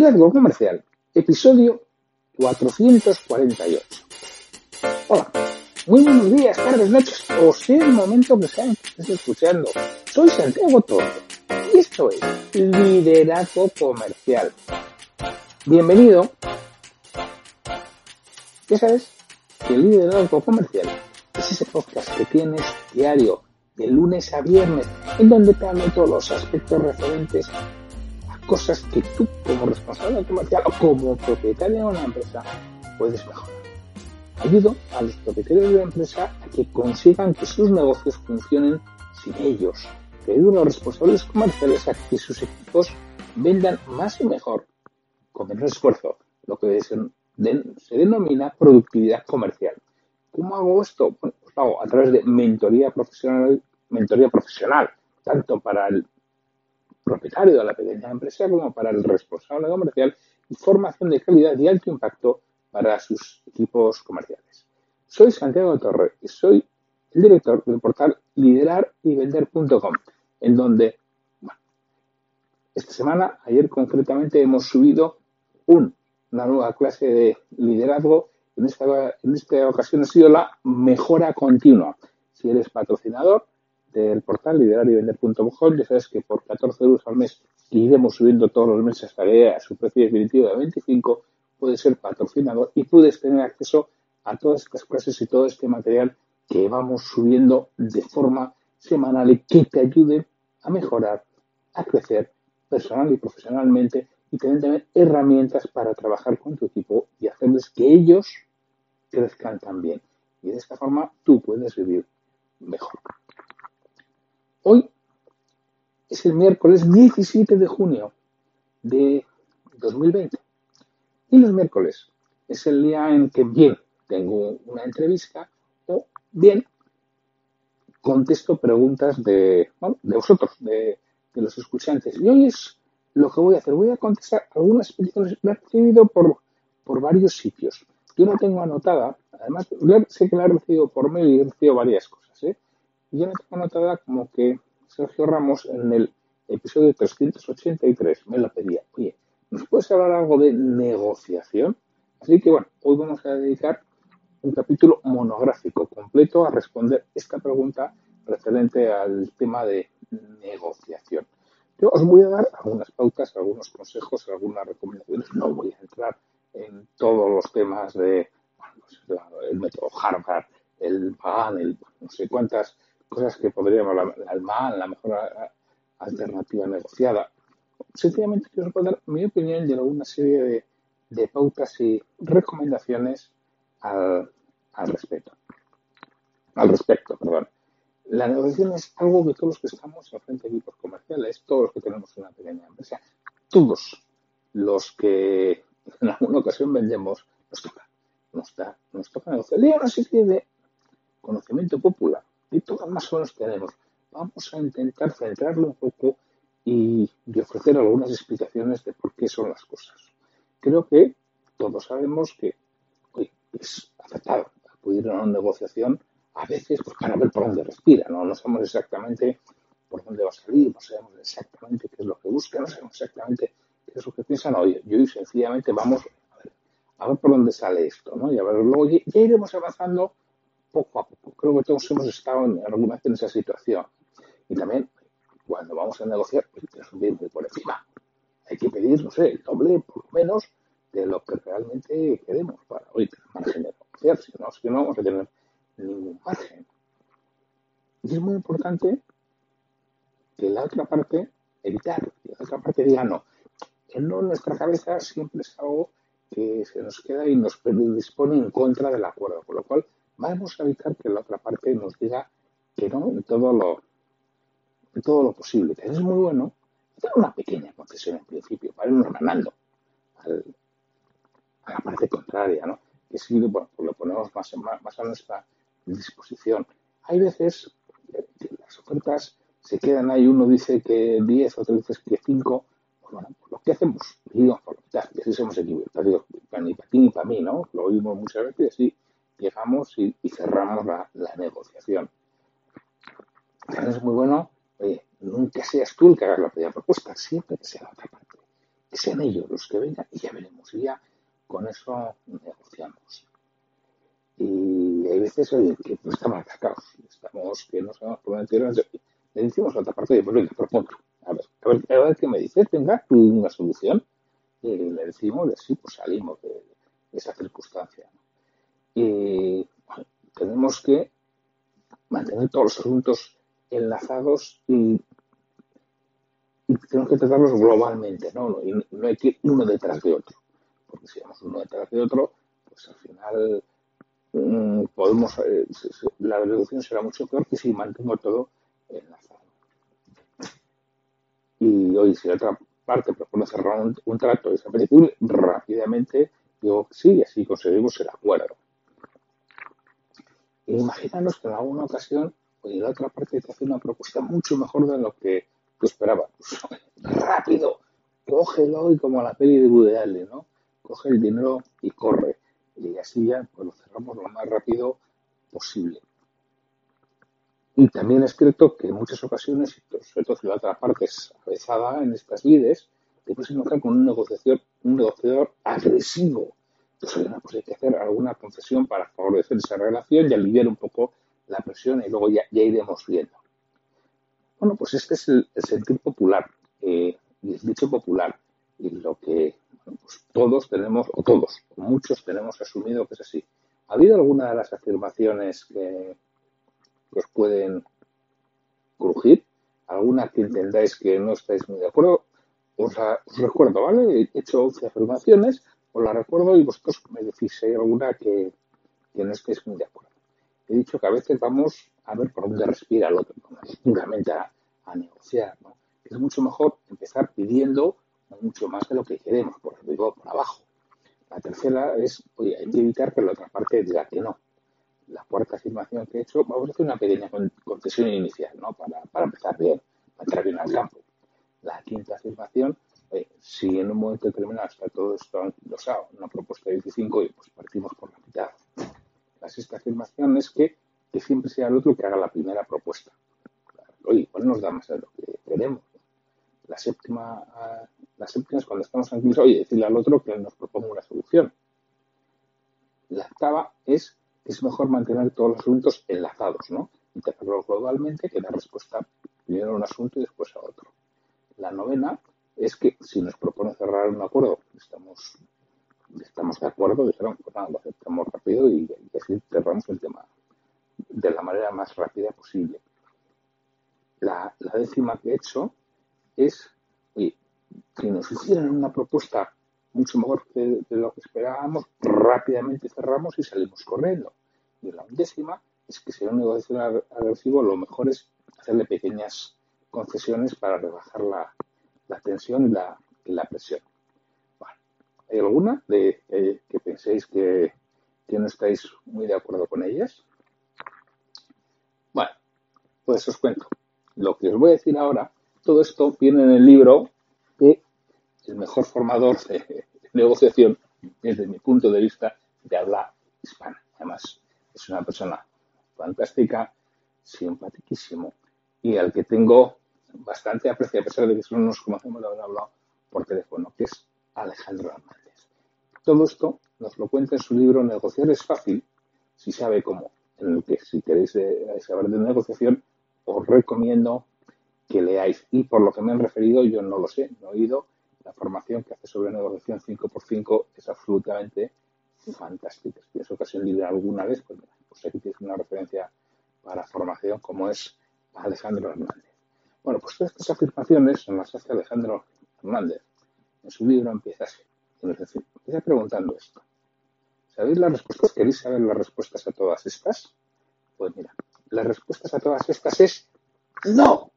Liderazgo Comercial, episodio 448. Hola, muy buenos días, tardes, noches, o sea el momento que sean que estés escuchando. Soy Santiago Torre y esto es Liderazgo Comercial. Bienvenido. Ya sabes que el Liderazgo Comercial es ese podcast que tienes diario, de lunes a viernes, en donde te hablo todos los aspectos referentes cosas que tú como responsable comercial o como propietario de una empresa puedes mejorar. Ayudo a los propietarios de la empresa a que consigan que sus negocios funcionen sin ellos. Que ayudo a los responsables comerciales a que sus equipos vendan más y mejor con menos esfuerzo, lo que se, denomina productividad comercial. ¿Cómo hago esto? Bueno, pues lo hago a través de mentoría profesional, mentoría profesional, tanto para el propietario de la pequeña empresa como para el responsable comercial y formación de calidad y alto impacto para sus equipos comerciales. Soy Santiago Torre y soy el director del portal liderarYvender.com, en donde esta semana, ayer concretamente, hemos subido un, una nueva clase de liderazgo. En esta, en esta ocasión ha sido la mejora continua. Si eres patrocinador del portal liderarYvender.com, ya sabes que por 14 euros al mes iremos subiendo todos los meses hasta que a su precio definitivo de 25 puedes ser patrocinador y puedes tener acceso a todas estas clases y todo este material que vamos subiendo de forma semanal y que te ayude a mejorar, a crecer personal y profesionalmente y tener también herramientas para trabajar con tu equipo y hacerles que ellos crezcan también. Y de esta forma tú puedes vivir mejor. Hoy es el miércoles 17 de junio de 2020. Y los miércoles es el día en que bien tengo una entrevista o bien contesto preguntas de, de vosotros, de, los escuchantes. Y hoy es lo que voy a hacer. Voy a contestar algunas peticiones que he recibido por, por varios sitios. Yo no tengo anotada, además sé que la he recibido por mail y he recibido varias cosas. ¿eh? Y no tengo anotada como que Sergio Ramos en el episodio 383 me lo pedía. Oye, ¿Nos puedes hablar algo de negociación? Así que bueno, hoy vamos a dedicar un capítulo monográfico completo a responder esta pregunta referente al tema de negociación. Yo os voy a dar algunas pautas, algunos consejos, algunas recomendaciones. No voy a entrar en todos los temas de pues, el método Harvard, el PAN, el, no sé cuántas cosas que podríamos el MAN, la mejor alternativa negociada sencillamente quiero dar mi opinión y alguna serie de, pautas y recomendaciones al, respecto. Al respecto, perdón. La negociación es algo que todos los que estamos al frente de equipos comerciales, todos los que tenemos una pequeña empresa, todos los que en alguna ocasión vendemos, nos toca. Nos, da, nos toca negociar. Y ahora sí de conocimiento popular, y todos más menos tenemos. Vamos a intentar centrarlo un poco y, ofrecer algunas explicaciones de por qué son las cosas. Creo que todos sabemos que es aceptado acudir a una negociación a veces pues, para ver por dónde respira, ¿no? no sabemos exactamente por dónde va a salir, no sabemos exactamente qué es lo que busca, no sabemos exactamente qué es lo que piensan. Oye, yo y sencillamente vamos a ver, por dónde sale esto, ¿no? Y a ver, luego ya, iremos avanzando poco a poco. Creo que todos hemos estado en, alguna en esa situación. Y también cuando vamos a negociar, pues hay que subir muy por encima. Hay que pedir, no sé, el doble, por lo menos, de lo que realmente queremos para hoy margen de negociar. Si no, si no vamos a tener ningún margen. Y es muy importante que la otra parte, evitar, que la otra parte diga no. Que no en nuestra cabeza siempre es algo que se nos queda y nos predispone en contra del acuerdo. Con lo cual, vamos a evitar que la otra parte nos diga que no todo lo, todo lo posible. Es muy bueno hacer una pequeña concesión en principio para irnos ganando a la parte contraria, ¿no? Que si bueno, pues lo ponemos más, más, a nuestra disposición. Hay veces que las ofertas se quedan ahí, uno dice que 10, otro dice que 5, pues bueno, pues lo que hacemos, digamos por la y así somos equivocados, ni para ti ni para mí, ¿no? Lo oímos muchas veces y así llegamos y, cerramos la, la negociación. También es muy bueno nunca seas tú el que hagas la primera propuesta, siempre que sea la otra parte. que sean ellos los que vengan y ya veremos. Y ya con eso negociamos. Y hay veces, oye, que no estamos atacados, estamos, que no sabemos por dónde Le decimos a otra parte y pues venga, propongo. A ver, a ver, a ver qué me dices, tenga una solución. Y le decimos, y así pues salimos de, esa circunstancia. Y tenemos que mantener todos los asuntos enlazados y, tenemos que tratarlos globalmente, ¿no? Hay que ir uno detrás de otro. Porque si vamos uno detrás de otro, pues al final mm, podemos, eh, la reducción será mucho peor que si mantengo todo enlazado. Y hoy, si la otra parte propone cerrar un, trato esa película, rápidamente digo sí, así conseguimos el acuerdo. Imaginanos que en alguna ocasión oye, la otra parte te hace una propuesta mucho mejor de lo que tú esperabas. Pues, rápido, cógelo y como la peli de Woody ¿no? Coge el dinero y corre. Y así ya pues, lo cerramos lo más rápido posible. Y también es cierto que en muchas ocasiones, sobre todo si la otra parte es avezada en estas vides, te puedes encontrar con un negociador, un negociador agresivo. Entonces, pues hay que hacer alguna concesión para favorecer esa relación y aliviar un poco la presión y luego ya, iremos viendo. Bueno, pues este es el, sentir popular eh, y el dicho popular y lo que pues todos tenemos, o todos, o muchos tenemos asumido que es así. ¿Ha habido alguna de las afirmaciones que os pueden crujir? ¿Alguna que entendáis que no estáis muy de acuerdo? Os, os recuerdo, ¿vale? He hecho 11 afirmaciones, os la recuerdo y vosotros me decís si hay alguna que, que no estéis muy de acuerdo he dicho que a veces vamos a ver por dónde respira el otro, puramente a, negociar. ¿no? Es mucho mejor empezar pidiendo mucho más de lo que queremos, por arriba por abajo. La tercera es, oye, hay que evitar que la otra parte diga que no. La cuarta afirmación que he hecho, vamos a hacer una pequeña concesión inicial, ¿no? Para, para empezar bien, para entrar bien al campo. La quinta afirmación, si en un momento determinado está todo esto anquilosado, una propuesta de 25, pues partimos por la mitad la sexta afirmación es que, siempre sea el otro que haga la primera propuesta. Oye, ¿cuál nos da más de lo que queremos? La séptima, la séptima es cuando estamos aquí, oye, decirle al otro que nos proponga una solución. La octava es que es mejor mantener todos los asuntos enlazados, ¿no? Integrarlos globalmente, que la respuesta primero a un asunto y después a otro. La novena es que si nos propone cerrar un acuerdo, estamos estamos de acuerdo, pues lo aceptamos rápido y, así cerramos el tema de la manera más rápida posible. La, décima que he hecho es, oye, si nos hicieran una propuesta mucho mejor que de lo que esperábamos, rápidamente cerramos y salimos corriendo. Y la undécima es que si era un negocio agresivo, lo mejor es hacerle pequeñas concesiones para rebajar la, tensión y la presión. ¿Hay alguna de que penséis que, no estáis muy de acuerdo con ellas? Bueno, pues os cuento. Lo que os voy a decir ahora, todo esto viene en el libro de El mejor formador de negociación, desde mi punto de vista, de habla hispana. Además, es una persona fantástica, simpaticísimo y al que tengo bastante aprecio, a pesar de que solo nos conocemos de haber hablado por teléfono, que es Alejandro Hernández. Todo esto nos lo cuenta en su libro Negociar es fácil, si sabe cómo. En el que, si queréis eh, saber de negociación, os recomiendo que leáis. Y por lo que me han referido, yo no lo sé, no he oído. La formación que hace sobre negociación 5x5 es absolutamente fantástica. Si tienes ocasión de alguna vez, pues, pues aquí tienes una referencia para formación como es Alejandro Hernández. Bueno, pues todas estas afirmaciones son las hace Alejandro Hernández. En su libro empieza así. Empieza preguntando esto. ¿Sabéis las respuestas? ¿Queréis saber las respuestas a todas estas? Pues mira, las respuestas a todas estas es no.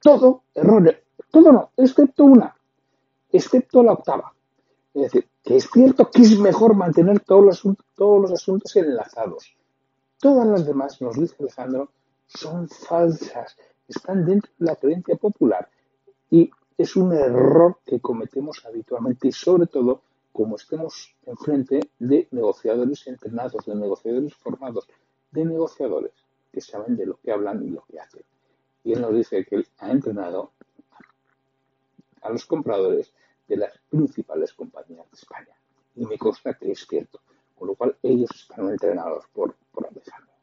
Todo error. Todo no, excepto una. Excepto la octava. Es decir, que es cierto que es mejor mantener todos los, todos los asuntos enlazados. Todas las demás, nos dice Alejandro, son falsas. Están dentro de la creencia popular. Y es un error que cometemos habitualmente y sobre todo como estemos enfrente de negociadores entrenados, de negociadores formados, de negociadores que saben de lo que hablan y lo que hacen. Y él nos dice que él ha entrenado a los compradores de las principales compañías de España. Y me consta que es cierto. Con lo cual ellos están entrenados por, por Alejandro.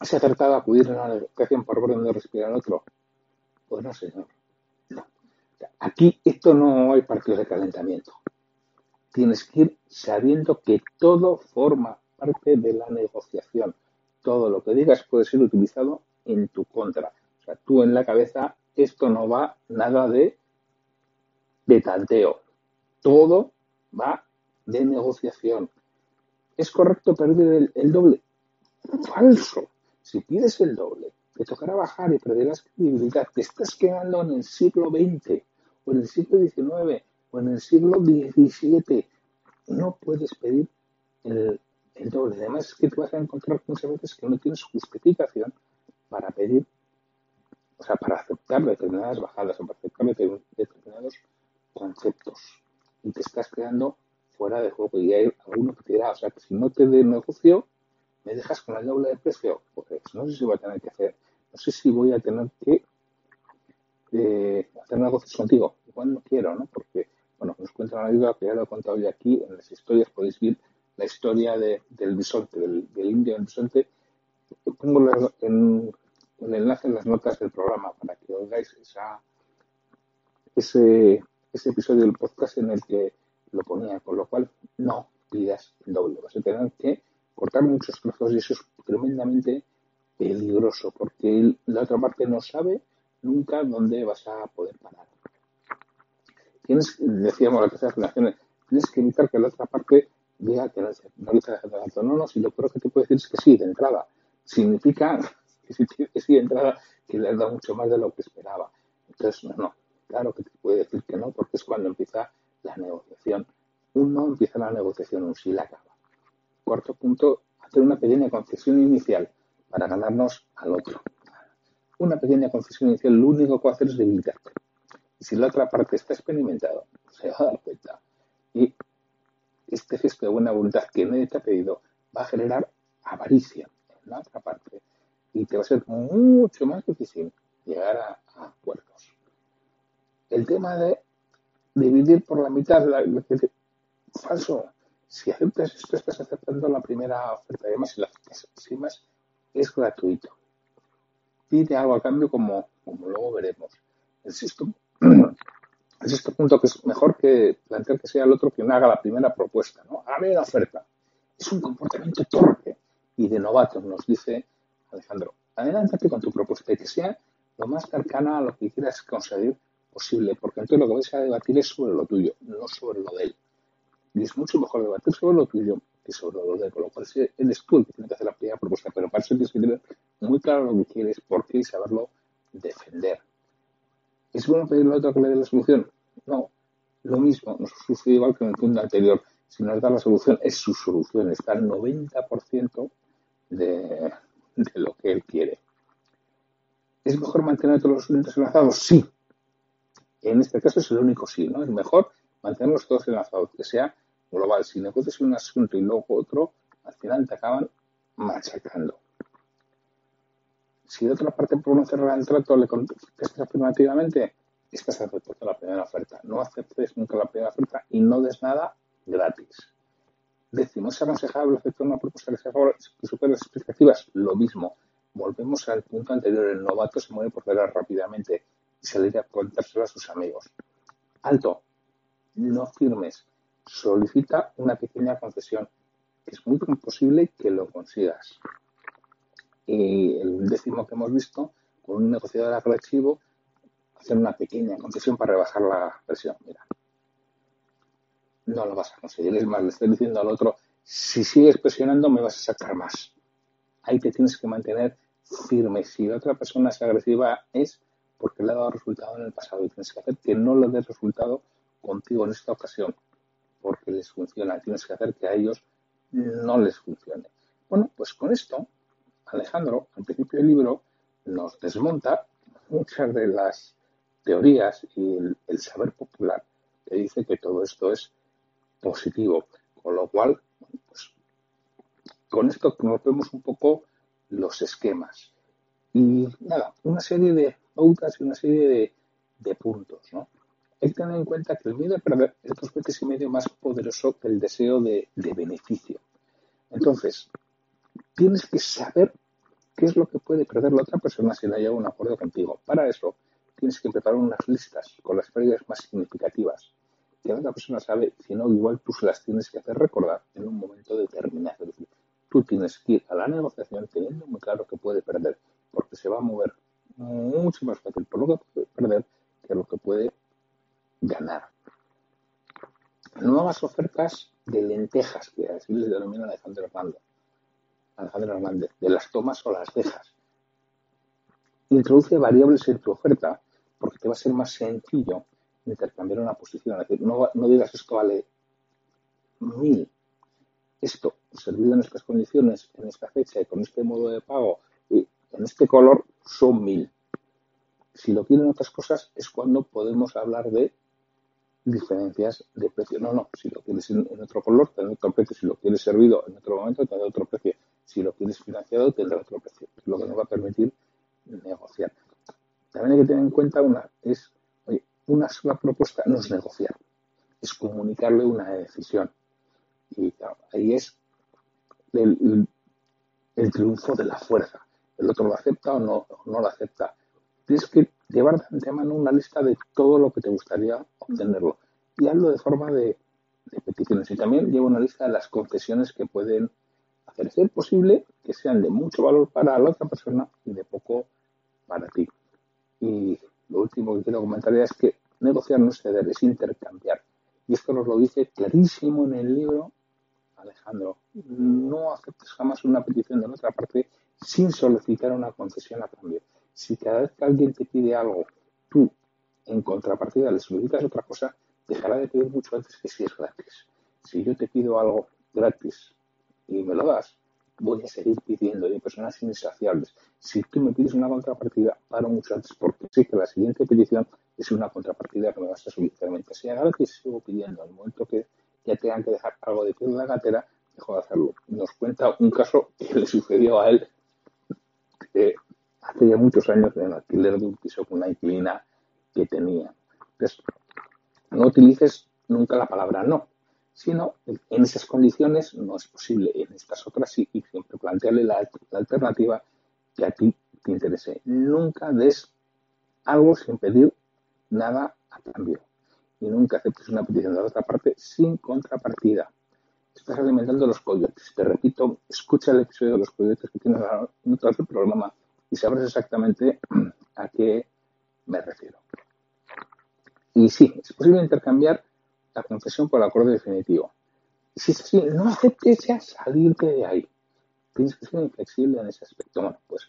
¿Se ha acertado acudir a una negociación por orden de respirar al otro? Pues no, señor. No. Aquí esto no hay partidos de calentamiento. Tienes que ir sabiendo que todo forma parte de la negociación. Todo lo que digas puede ser utilizado en tu contra. O sea, tú en la cabeza, esto no va nada de, de tanteo. Todo va de negociación. ¿Es correcto perder el, doble? Falso. Si pides el doble, te tocará bajar y perderás credibilidad. Te estás quedando en el siglo XX, o en el siglo XIX, o en el siglo XVII. No puedes pedir el, doble. Además, es que te vas a encontrar muchas veces que no tienes justificación para pedir, o sea, para aceptar determinadas bajadas o para aceptar determinados conceptos. Y te estás quedando fuera de juego. Y hay alguno que te dirá, o sea, que si no te de negocio, me dejas con el doble de precio. Pues no sé si voy a tener que hacer, no sé si voy a tener que eh, hacer negocios contigo. Igual no quiero, ¿no? Porque, bueno, nos cuenta una ayuda que ya lo he contado hoy aquí, en las historias podéis ver la historia de, del bisonte, del, indio del bisonte. Pongo en, un enlace en las notas del programa para que oigáis esa, ese, ese episodio del podcast en el que lo ponía, con lo cual no pidas el doble. Vas a tener que cortar muchos trozos y eso es tremendamente peligroso porque la otra parte no sabe nunca dónde vas a poder parar. Tienes, decíamos la tercera generación, tienes que evitar que la otra parte diga que no, no No, no, si lo peor que te puede decir es que sí, de entrada. Significa que si que sí de entrada, que le has dado mucho más de lo que esperaba. Entonces, no, no. Claro que te puede decir que no, porque es cuando empieza la negociación. Uno empieza la negociación, un sí la acaba. Cuarto punto, hacer una pequeña concesión inicial para ganarnos al otro. Una pequeña concesión inicial lo único que va a hacer es debilitarte. Y si la otra parte está experimentada, se va a dar cuenta. Y este gesto de buena voluntad que nadie te ha pedido va a generar avaricia en la otra parte y te va a ser mucho más difícil llegar a, a acuerdos. El tema de dividir por la mitad, la, falso. Si aceptas esto, estás aceptando la primera oferta. Además, si la aceptas es gratuito. Pide algo a cambio como, como luego veremos. El sexto, el sexto punto que es mejor que plantear que sea el otro quien haga la primera propuesta. ¿no? Hágame la oferta. Es un comportamiento torpe y de novato, nos dice Alejandro. Adelántate con tu propuesta y que sea lo más cercana a lo que quieras conseguir posible, porque entonces lo que vais a debatir es sobre lo tuyo, no sobre lo de él. Y es mucho mejor debatir sobre lo tuyo que sobre lo de con lo cual eres tú el que tiene que hacer la primera propuesta, pero para eso tienes que tener muy claro lo que quieres, por qué y saberlo defender. ¿Es bueno pedirle a otro que le dé la solución? No, lo mismo, nos sucede igual que en el punto anterior. Si nos da la solución, es su solución, está al 90% de, de lo que él quiere. ¿Es mejor mantener todos los clientes enlazados? Sí, en este caso es el único sí, ¿no? Es mejor mantenerlos todos enlazados, que sea global. Si negocias un asunto y luego otro, al final te acaban machacando. Si de otra parte por no cerrar el trato le contestas afirmativamente, estás aceptando la primera oferta. No aceptes nunca la primera oferta y no des nada gratis. Décimo, es aconsejable aceptar una propuesta que supere las expectativas. Lo mismo. Volvemos al punto anterior. El novato se mueve por fuera rápidamente y salir a contárselo a sus amigos. Alto, no firmes, solicita una pequeña concesión. Es muy posible que lo consigas. Y el décimo que hemos visto, con un negociador agresivo, hacer una pequeña concesión para rebajar la presión. Mira, no lo vas a conseguir. Es más, le estoy diciendo al otro, si sigues presionando me vas a sacar más. Ahí te tienes que mantener firme. Si la otra persona es agresiva, es porque le ha dado resultado en el pasado y tienes que hacer que no le dé resultado contigo en esta ocasión porque les funciona. Tienes que hacer que a ellos no les funcione. Bueno, pues con esto, Alejandro, al principio del libro, nos desmonta muchas de las teorías y el, saber popular que dice que todo esto es positivo. Con lo cual, pues, con esto conocemos un poco los esquemas. Y nada, una serie de pautas y una serie de, puntos. ¿no? Hay que tener en cuenta que el miedo a perder es dos veces y medio más poderoso que el deseo de, beneficio. Entonces, tienes que saber qué es lo que puede perder la otra persona si no haya un acuerdo contigo. Para eso, tienes que preparar unas listas con las pérdidas más significativas que la otra persona sabe, si no, igual tú se las tienes que hacer recordar en un momento determinado. Es tú tienes que ir a la negociación teniendo muy claro que puede perder, porque se va a mover mucho más fácil por lo que puede perder que lo que puede ganar. Nuevas ofertas de lentejas, que así les denomina Alejandro Hernández. Alejandro Hernández, de las tomas o las dejas. Introduce variables en tu oferta porque te va a ser más sencillo intercambiar una posición. Es decir, no digas esto vale mil. Esto, servido en estas condiciones, en esta fecha y con este modo de pago y en este color, son mil. Si lo quieren otras cosas, es cuando podemos hablar de diferencias de precio. No, no, si lo quieres en, otro color, tendrá otro precio. Si lo quieres servido en otro momento, tendrá otro precio. Si lo quieres financiado, tendrá otro precio. Lo que nos va a permitir negociar. También hay que tener en cuenta una, es una sola propuesta no es negociar, es comunicarle una decisión. Y ahí es el, triunfo de la fuerza. El otro lo acepta o no, no lo acepta. Tienes que llevar de antemano una lista de todo lo que te gustaría obtenerlo. Y hazlo de forma de, peticiones. Y también lleva una lista de las concesiones que pueden hacer ser posible que sean de mucho valor para la otra persona y de poco para ti. Y lo último que quiero comentar es que negociar no es ceder, es intercambiar. Y esto nos lo dice clarísimo en el libro Alejandro. No aceptes jamás una petición de otra parte sin solicitar una concesión a cambio. Si cada vez que alguien te pide algo, tú en contrapartida le solicitas otra cosa, dejará de pedir mucho antes que si es gratis. Si yo te pido algo gratis y me lo das, voy a seguir pidiendo de personas insaciables. Si tú me pides una contrapartida, paro mucho antes porque sé que la siguiente petición es una contrapartida que me vas a solicitarmente. Si ahora que sigo pidiendo, en el momento que ya tengan que dejar algo de pie en la gatera, dejo de hacerlo. Nos cuenta un caso que le sucedió a él hace ya muchos años en el alquiler de un piso con una inquilina que tenía. Entonces, no utilices nunca la palabra no sino en esas condiciones no es posible, en estas otras sí, y siempre plantearle la, alternativa que a ti te interese. Nunca des algo sin pedir nada a cambio y nunca aceptes una petición de la otra parte sin contrapartida. Estás alimentando los coyotes. Te repito, escucha el episodio de los coyotes que tienes en otro programa y sabrás exactamente a qué me refiero. Y sí, es posible intercambiar la concesión por el acuerdo definitivo. Si es así, no aceptes ya salirte de ahí. Tienes que ser inflexible en ese aspecto. Bueno, pues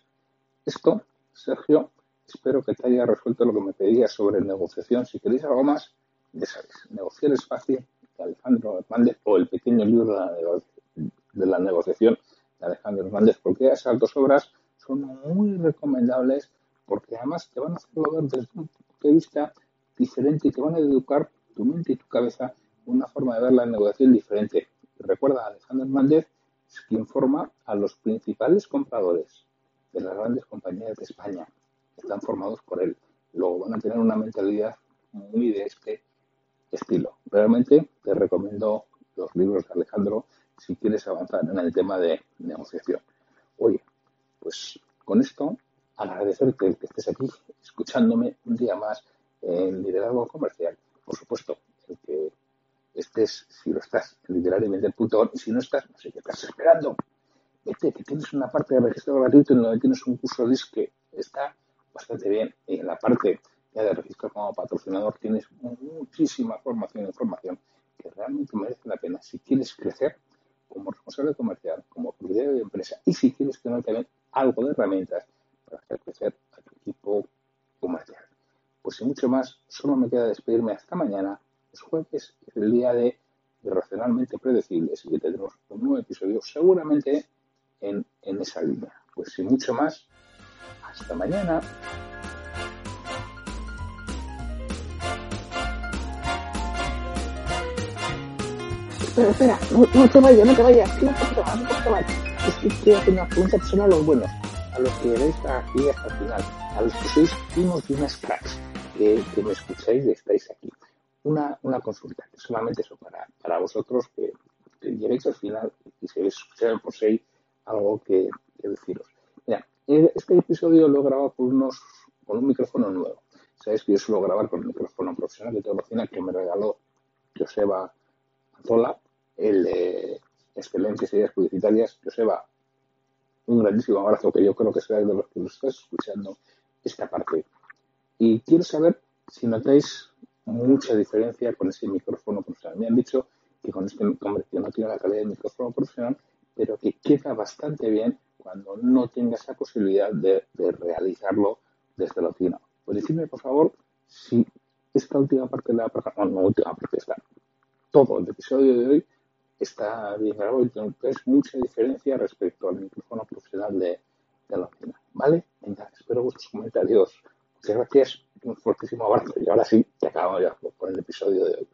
esto, Sergio, espero que te haya resuelto lo que me pedías sobre negociación. Si queréis algo más, ya sabéis, negociar es fácil de Alejandro Hernández o el pequeño libro de la, negociación de Alejandro Hernández, porque esas dos obras son muy recomendables porque además te van a hacerlo ver desde un punto de vista diferente y te van a educar tu mente y tu cabeza una forma de ver la negociación diferente. Recuerda, Alejandro Hernández es quien forma a los principales compradores de las grandes compañías de España. Están formados por él. Luego van a tener una mentalidad muy de este estilo. Realmente te recomiendo los libros de Alejandro si quieres avanzar en el tema de negociación. Oye, pues con esto agradecerte que estés aquí escuchándome un día más en Liderazgo Comercial por supuesto, el que estés, si lo estás, en literariamente.org, y si no estás, no sé qué estás esperando. Vete, que tienes una parte de registro gratuito en donde tienes un curso LIS que está bastante bien. Y en la parte ya de registro como patrocinador tienes muchísima formación e información que realmente merece la pena. Si quieres crecer como responsable comercial, como propietario de empresa, y si quieres tener también algo de herramientas para hacer crecer a tu equipo comercial. Pues sin mucho más, solo me queda despedirme hasta mañana. Es jueves, es el día de Irracionalmente Predecibles y que tendremos un nuevo episodio seguramente en, en esa línea. Pues sin mucho más, hasta mañana. Espera, espera, no, te vayas, no te vayas, no te vayas. Es que quiero hacer una pregunta personal a los buenos, a los que veréis aquí hasta el final, a los que sois unos y unas cracks que, me escucháis y estáis aquí. una, una consulta, que solamente eso para, para vosotros que, lleguéis al final y si sea por si algo que, deciros. Mira, este episodio lo he grabado con, unos, con un micrófono nuevo. Sabéis que yo suelo grabar con el micrófono profesional de Teologina que me regaló Joseba Anzola, el de Excelentes Ideas Publicitarias. Joseba, un grandísimo abrazo que yo creo que será de los que nos estáis escuchando esta parte. Y quiero saber si notáis mucha diferencia con ese micrófono profesional. Me han dicho que con este hombre, que no tiene la calidad de micrófono profesional, pero que queda bastante bien cuando no tenga esa posibilidad de, realizarlo desde la oficina. Pues decirme, por favor, si esta última parte de la no, no última parte, está todo el episodio de hoy está bien grabado y es mucha diferencia respecto al micrófono profesional de, la oficina. ¿Vale? Venga, espero vuestros comentarios. Muchas gracias, un fuertísimo abrazo y ahora sí, te acabamos ya con el episodio de hoy.